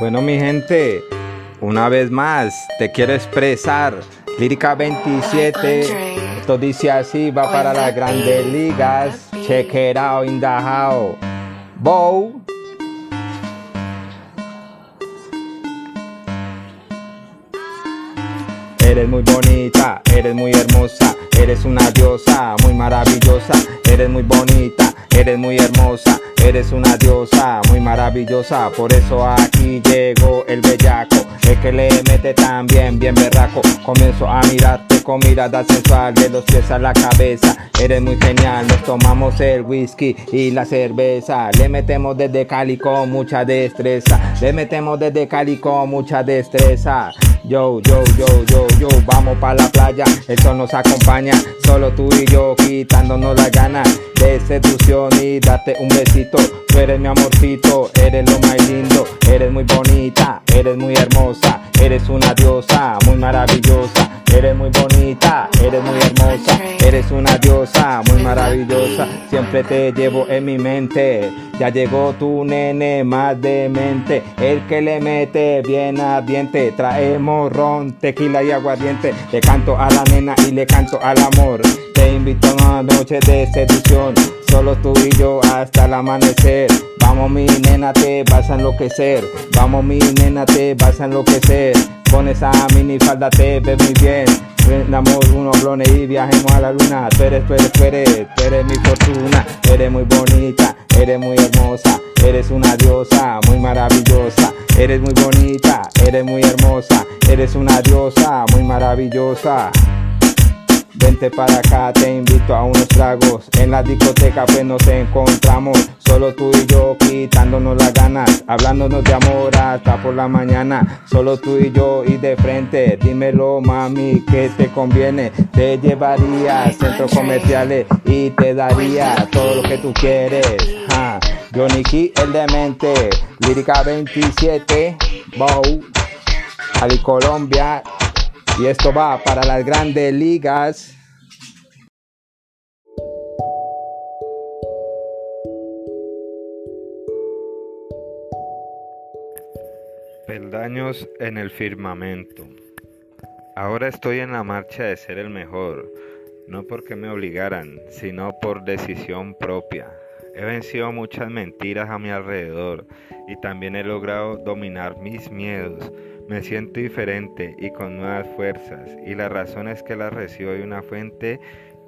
Bueno, mi gente, una vez más te quiero expresar. Lírica 27, esto dice así, va para las grandes ligas. Check it out in the house. Bow. Eres muy bonita, eres muy hermosa, eres una diosa muy maravillosa, eres muy bonita, eres muy hermosa, eres una diosa muy maravillosa, por eso aquí llegó el bellaco, el que le mete también bien berraco, comienzo a mirarte con mirada sensual de los pies a la cabeza, eres muy genial, nos tomamos el whisky y la cerveza, le metemos desde Cali con mucha destreza, le metemos desde Cali con mucha destreza. Yo, yo, yo, yo, yo, vamos pa' la playa, el sol nos acompaña, solo tú y yo quitándonos las ganas de seducción y date un besito. Tú eres mi amorcito, eres lo más lindo, eres muy bonita, eres muy hermosa, eres una diosa muy maravillosa, eres muy bonita, eres muy hermosa, eres una diosa muy maravillosa, siempre te llevo en mi mente. Ya llegó tu nene más demente, el que le mete bien ardiente, traemos ron, tequila y aguardiente, le canto a la nena y le canto al amor. Te invito a una noche de seducción, solo tú y yo hasta el amanecer. Vamos mi nena, te vas a enloquecer. Vamos mi nena, te vas a enloquecer. Con esa mini falda te ves muy bien. Prendamos unos blones y viajemos a la luna. Tú eres, tú eres, eres, eres mi fortuna. Eres muy bonita, eres muy hermosa. Eres una diosa muy maravillosa. Eres muy bonita, eres muy hermosa. Eres una diosa muy maravillosa. Vente para acá, te invito a unos tragos. En la discoteca pues nos encontramos. Solo tú y yo quitándonos las ganas. Hablándonos de amor hasta por la mañana. Solo tú y yo y de frente. Dímelo mami, que te conviene? Te llevaría a centros comerciales y te daría todo lo que tú quieres. Ja. Johnny Key, el demente. Lírica 27. Bow. Ali Colombia. Y esto va para las grandes ligas. Peldaños en el firmamento. Ahora estoy en la marcha de ser el mejor, no porque me obligaran, sino por decisión propia. He vencido muchas mentiras a mi alrededor y también he logrado dominar mis miedos. Me siento diferente y con nuevas fuerzas y la razón es que las recibo de una fuente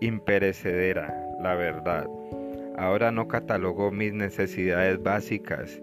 imperecedera, la verdad. Ahora no catalogo mis necesidades básicas.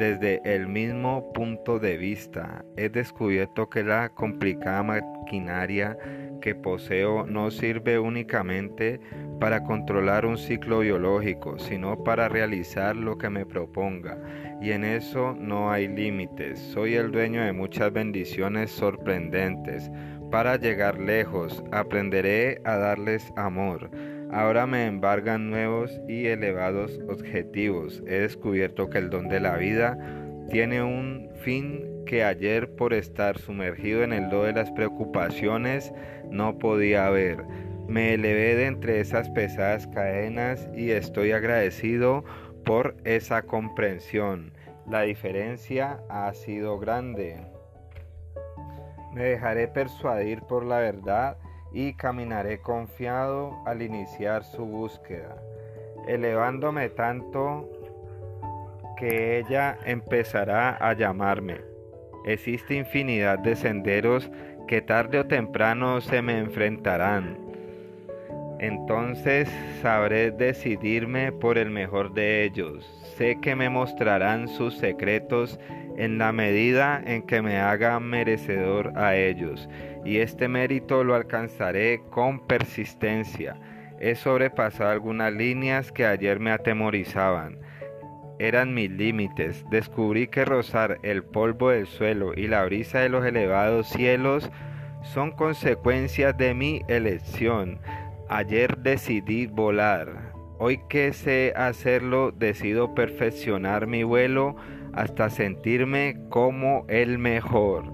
Desde el mismo punto de vista, he descubierto que la complicada maquinaria que poseo no sirve únicamente para controlar un ciclo biológico, sino para realizar lo que me proponga. Y en eso no hay límites. Soy el dueño de muchas bendiciones sorprendentes. Para llegar lejos, aprenderé a darles amor. Ahora me embargan nuevos y elevados objetivos. He descubierto que el don de la vida tiene un fin que ayer por estar sumergido en el do de las preocupaciones no podía ver. Me elevé de entre esas pesadas cadenas y estoy agradecido por esa comprensión. La diferencia ha sido grande. Me dejaré persuadir por la verdad y caminaré confiado al iniciar su búsqueda, elevándome tanto que ella empezará a llamarme. Existe infinidad de senderos que tarde o temprano se me enfrentarán. Entonces sabré decidirme por el mejor de ellos. Sé que me mostrarán sus secretos en la medida en que me haga merecedor a ellos, y este mérito lo alcanzaré con persistencia. He sobrepasado algunas líneas que ayer me atemorizaban. Eran mis límites. Descubrí que rozar el polvo del suelo y la brisa de los elevados cielos son consecuencias de mi elección. Ayer decidí volar. Hoy que sé hacerlo, decido perfeccionar mi vuelo hasta sentirme como el mejor.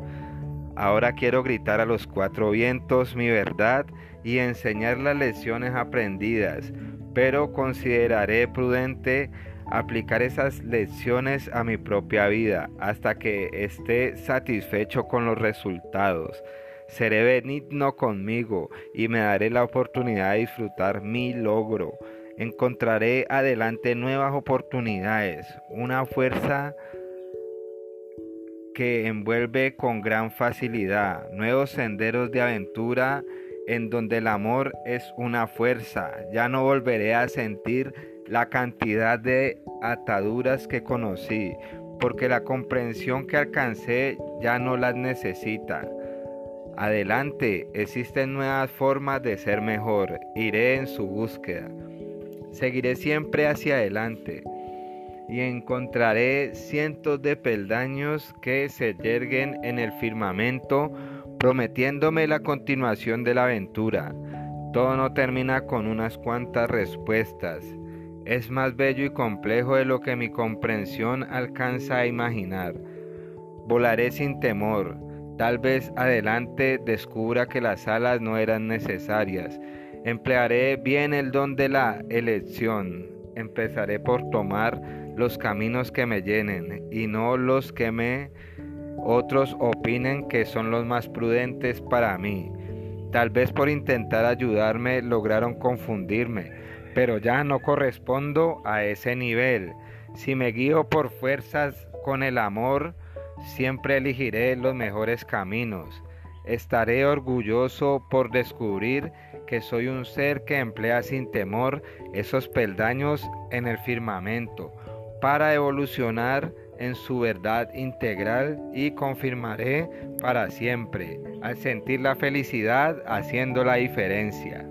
Ahora quiero gritar a los cuatro vientos mi verdad y enseñar las lecciones aprendidas, pero consideraré prudente aplicar esas lecciones a mi propia vida hasta que esté satisfecho con los resultados. Seré benigno conmigo y me daré la oportunidad de disfrutar mi logro. Encontraré adelante nuevas oportunidades, una fuerza que envuelve con gran facilidad, nuevos senderos de aventura en donde el amor es una fuerza. Ya no volveré a sentir la cantidad de ataduras que conocí, porque la comprensión que alcancé ya no las necesita. Adelante, existen nuevas formas de ser mejor, iré en su búsqueda. Seguiré siempre hacia adelante y encontraré cientos de peldaños que se yerguen en el firmamento, prometiéndome la continuación de la aventura. Todo no termina con unas cuantas respuestas. Es más bello y complejo de lo que mi comprensión alcanza a imaginar. Volaré sin temor, Tal vez adelante descubra que las alas no eran necesarias. Emplearé bien el don de la elección. Empezaré por tomar los caminos que me llenen y no los que me otros opinen que son los más prudentes para mí. Tal vez por intentar ayudarme lograron confundirme, pero ya no correspondo a ese nivel. Si me guío por fuerzas con el amor, Siempre elegiré los mejores caminos. Estaré orgulloso por descubrir que soy un ser que emplea sin temor esos peldaños en el firmamento para evolucionar en su verdad integral y confirmaré para siempre al sentir la felicidad haciendo la diferencia.